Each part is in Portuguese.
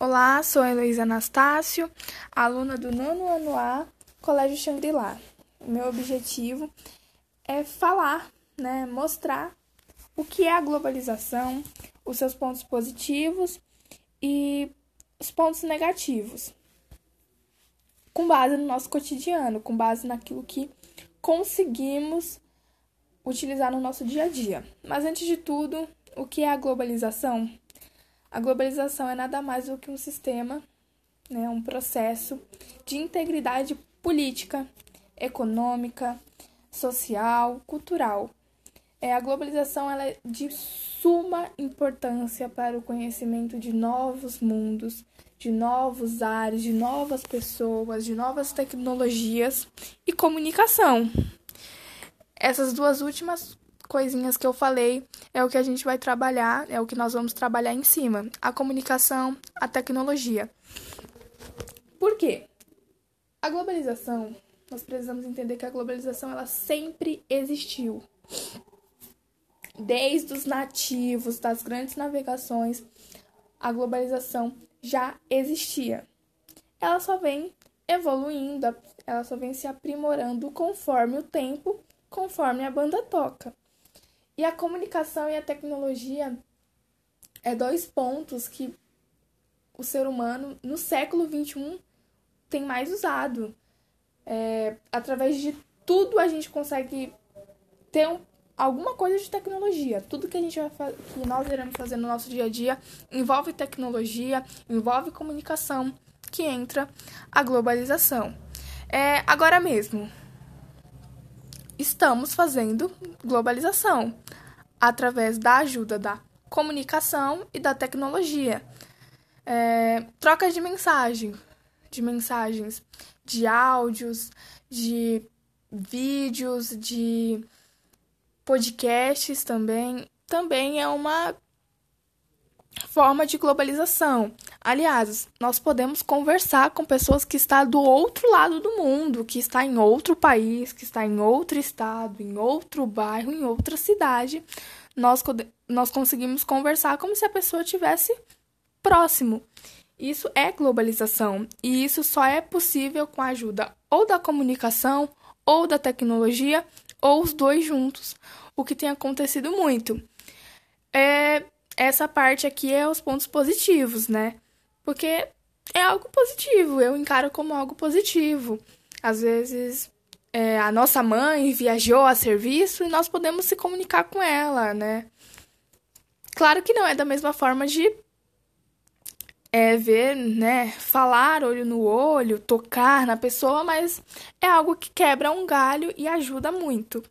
Olá, sou Heloísa Anastácio, aluna do nono ano A, Colégio Xangri-Lá. Meu objetivo é falar, né, mostrar o que é a globalização, os seus pontos positivos e os pontos negativos, com base no nosso cotidiano, com base naquilo que conseguimos utilizar no nosso dia a dia. Mas antes de tudo, o que é a globalização? A globalização é nada mais do que um sistema, né, um processo de integridade política, econômica, social, cultural. É, a globalização ela é de suma importância para o conhecimento de novos mundos, de novos ares, de novas pessoas, de novas tecnologias e comunicação. Essas duas últimas coisinhas que eu falei é o que a gente vai trabalhar, é o que nós vamos trabalhar em cima: a comunicação, a tecnologia. Por quê? A globalização, nós precisamos entender que a globalização ela sempre existiu. Desde os nativos, das grandes navegações, a globalização já existia. Ela só vem evoluindo, ela só vem se aprimorando conforme o tempo, conforme a banda toca. E a comunicação e a tecnologia é dois pontos que o ser humano no século XXI tem mais usado. É, através de tudo a gente consegue ter um, alguma coisa de tecnologia. Tudo que a gente vai que nós iremos fazer no nosso dia a dia envolve tecnologia, envolve comunicação, que entra a globalização. É, agora mesmo, estamos fazendo globalização através da ajuda da comunicação e da tecnologia. É, troca de mensagem, de mensagens, de áudios, de vídeos, de podcasts também, também é uma forma de globalização. Aliás, nós podemos conversar com pessoas que estão do outro lado do mundo, que está em outro país, que está em outro estado, em outro bairro, em outra cidade. Nós, nós conseguimos conversar como se a pessoa estivesse próximo. Isso é globalização e isso só é possível com a ajuda ou da comunicação, ou da tecnologia, ou os dois juntos, o que tem acontecido muito. É, essa parte aqui é os pontos positivos, né? Porque é algo positivo, eu encaro como algo positivo. Às vezes é, a nossa mãe viajou a serviço e nós podemos se comunicar com ela, né? Claro que não é da mesma forma de é, ver, né, falar olho no olho, tocar na pessoa, mas é algo que quebra um galho e ajuda muito.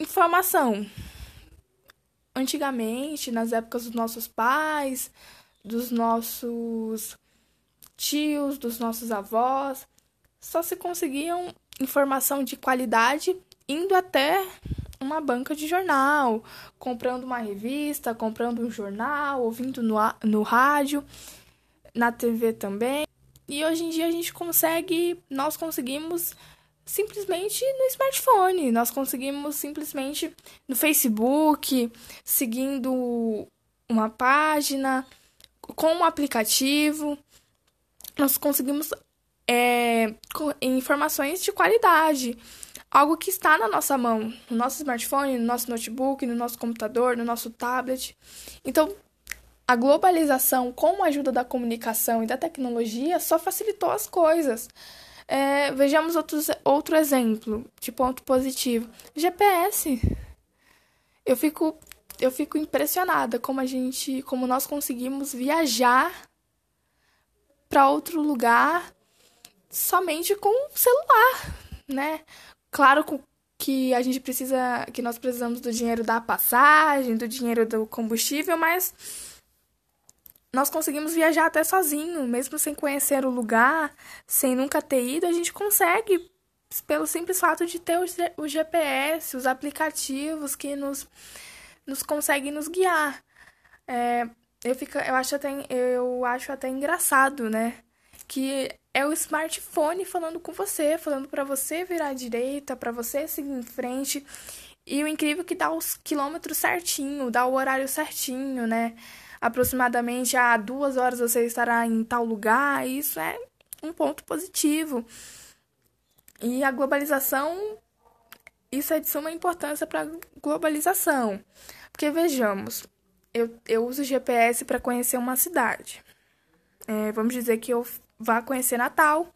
Informação. Antigamente, nas épocas dos nossos pais, dos nossos tios, dos nossos avós, só se conseguiam informação de qualidade indo até uma banca de jornal, comprando uma revista, comprando um jornal, ouvindo no, no rádio, na TV também. E hoje em dia a gente consegue, nós conseguimos simplesmente no smartphone, nós conseguimos simplesmente no Facebook, seguindo uma página, com um aplicativo, nós conseguimos é, informações de qualidade. Algo que está na nossa mão, no nosso smartphone, no nosso notebook, no nosso computador, no nosso tablet. Então, a globalização, com a ajuda da comunicação e da tecnologia, só facilitou as coisas. É, vejamos outros, outro exemplo de ponto positivo: GPS. Eu fico eu fico impressionada como a gente, como nós conseguimos viajar para outro lugar somente com o celular, né? Claro que a gente precisa, que nós precisamos do dinheiro da passagem, do dinheiro do combustível, mas nós conseguimos viajar até sozinho, mesmo sem conhecer o lugar, sem nunca ter ido, a gente consegue pelo simples fato de ter o GPS, os aplicativos que nos nos consegue nos guiar. É, eu, fico, eu, acho até, eu acho até engraçado, né? Que é o smartphone falando com você, falando para você virar à direita, para você seguir em frente. E o incrível é que dá os quilômetros certinho, dá o horário certinho, né? aproximadamente a duas horas você estará em tal lugar. Isso é um ponto positivo. E a globalização, isso é de suma importância para a globalização. Porque vejamos, eu, eu uso GPS para conhecer uma cidade. É, vamos dizer que eu vá conhecer Natal.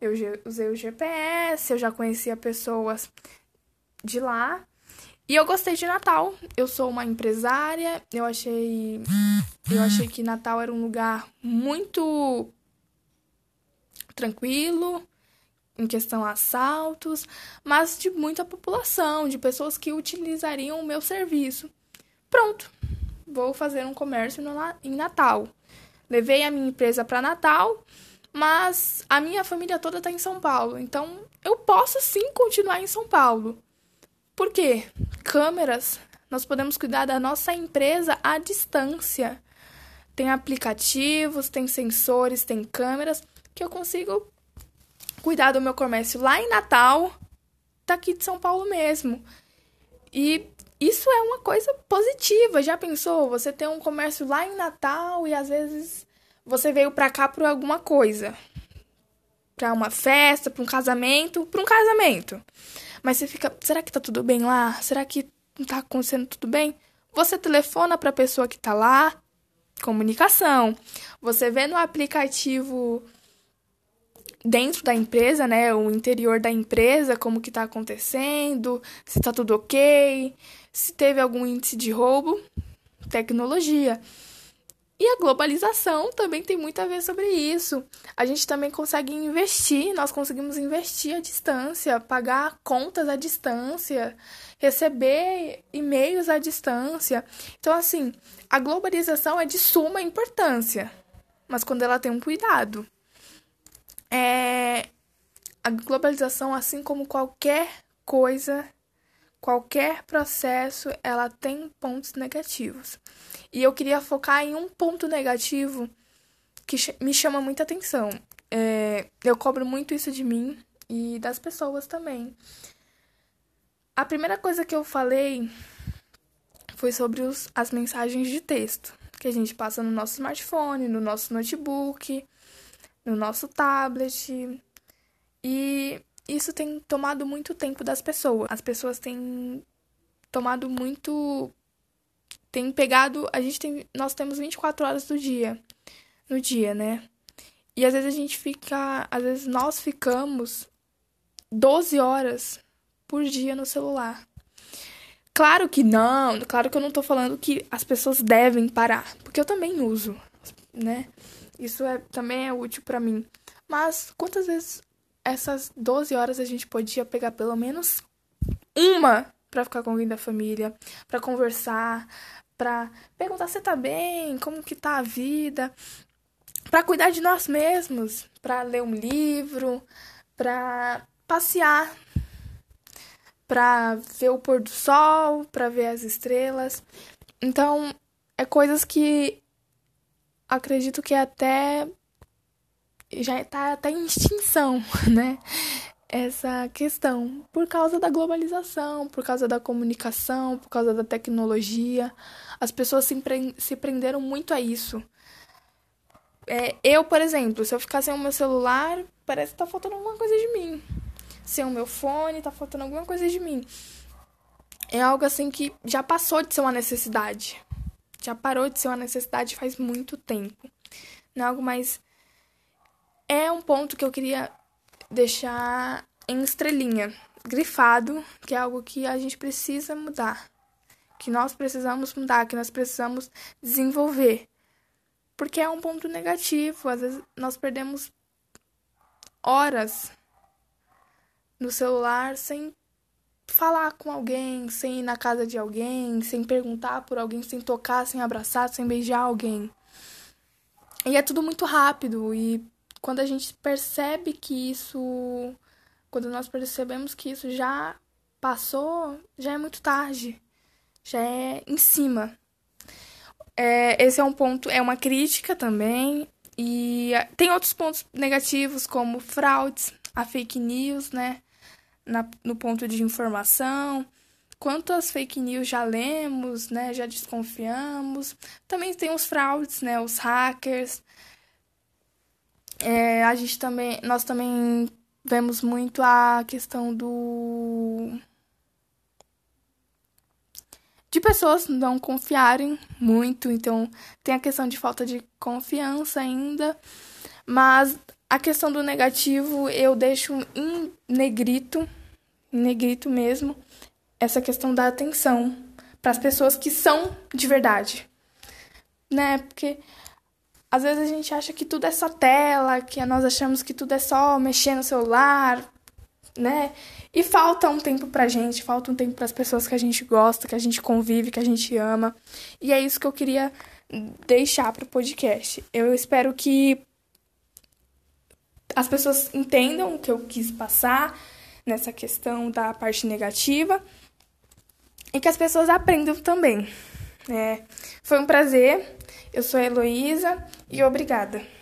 Eu usei o GPS, eu já conhecia pessoas de lá. E eu gostei de Natal. Eu sou uma empresária, eu achei eu achei que Natal era um lugar muito tranquilo em questão a assaltos, mas de muita população, de pessoas que utilizariam o meu serviço. Pronto. Vou fazer um comércio no, em Natal. Levei a minha empresa para Natal, mas a minha família toda está em São Paulo, então eu posso sim continuar em São Paulo. Por quê? Câmeras. Nós podemos cuidar da nossa empresa à distância. Tem aplicativos, tem sensores, tem câmeras que eu consigo cuidar do meu comércio lá em Natal, daqui de São Paulo mesmo. E isso é uma coisa positiva. Já pensou? Você tem um comércio lá em Natal e às vezes você veio para cá por alguma coisa. Para uma festa, para um casamento, para um casamento. Mas você fica, será que tá tudo bem lá? Será que tá acontecendo tudo bem? Você telefona para a pessoa que tá lá, comunicação. Você vê no aplicativo dentro da empresa, né, o interior da empresa, como que tá acontecendo, se tá tudo ok, se teve algum índice de roubo, tecnologia. E a globalização também tem muito a ver sobre isso. A gente também consegue investir, nós conseguimos investir à distância, pagar contas à distância, receber e-mails à distância. Então, assim, a globalização é de suma importância, mas quando ela tem um cuidado. É, a globalização, assim como qualquer coisa, qualquer processo, ela tem pontos negativos. E eu queria focar em um ponto negativo que me chama muita atenção. É, eu cobro muito isso de mim e das pessoas também. A primeira coisa que eu falei foi sobre os, as mensagens de texto que a gente passa no nosso smartphone, no nosso notebook, no nosso tablet. E isso tem tomado muito tempo das pessoas. As pessoas têm tomado muito tem pegado, a gente tem, nós temos 24 horas do dia, no dia, né? E às vezes a gente fica, às vezes nós ficamos 12 horas por dia no celular. Claro que não, claro que eu não tô falando que as pessoas devem parar, porque eu também uso, né? Isso é também é útil para mim. Mas quantas vezes essas 12 horas a gente podia pegar pelo menos uma para ficar com alguém da família, para conversar, para perguntar se tá bem, como que tá a vida, para cuidar de nós mesmos, para ler um livro, para passear, para ver o pôr do sol, para ver as estrelas. Então, é coisas que acredito que até já está até em extinção, né? essa questão por causa da globalização, por causa da comunicação, por causa da tecnologia. As pessoas se, se prenderam muito a isso. É, eu, por exemplo, se eu ficar sem o meu celular, parece que tá faltando alguma coisa de mim. Sem o meu fone, tá faltando alguma coisa de mim. É algo assim que já passou de ser uma necessidade. Já parou de ser uma necessidade faz muito tempo. Não é algo mais. É um ponto que eu queria deixar em estrelinha, grifado, que é algo que a gente precisa mudar, que nós precisamos mudar, que nós precisamos desenvolver. Porque é um ponto negativo, às vezes nós perdemos horas no celular sem falar com alguém, sem ir na casa de alguém, sem perguntar por alguém, sem tocar, sem abraçar, sem beijar alguém. E é tudo muito rápido e quando a gente percebe que isso. Quando nós percebemos que isso já passou, já é muito tarde. Já é em cima. É, esse é um ponto, é uma crítica também. E tem outros pontos negativos, como fraudes, a fake news, né? Na, no ponto de informação. quantas fake news já lemos, né? Já desconfiamos. Também tem os fraudes, né? Os hackers. É, a gente também, nós também vemos muito a questão do de pessoas não confiarem muito, então tem a questão de falta de confiança ainda, mas a questão do negativo eu deixo em negrito, negrito mesmo, essa questão da atenção para as pessoas que são de verdade, né? Porque às vezes a gente acha que tudo é só tela, que nós achamos que tudo é só mexer no celular, né? E falta um tempo pra gente, falta um tempo para as pessoas que a gente gosta, que a gente convive, que a gente ama. E é isso que eu queria deixar pro podcast. Eu espero que as pessoas entendam o que eu quis passar nessa questão da parte negativa e que as pessoas aprendam também. É, foi um prazer. Eu sou a Heloísa e obrigada.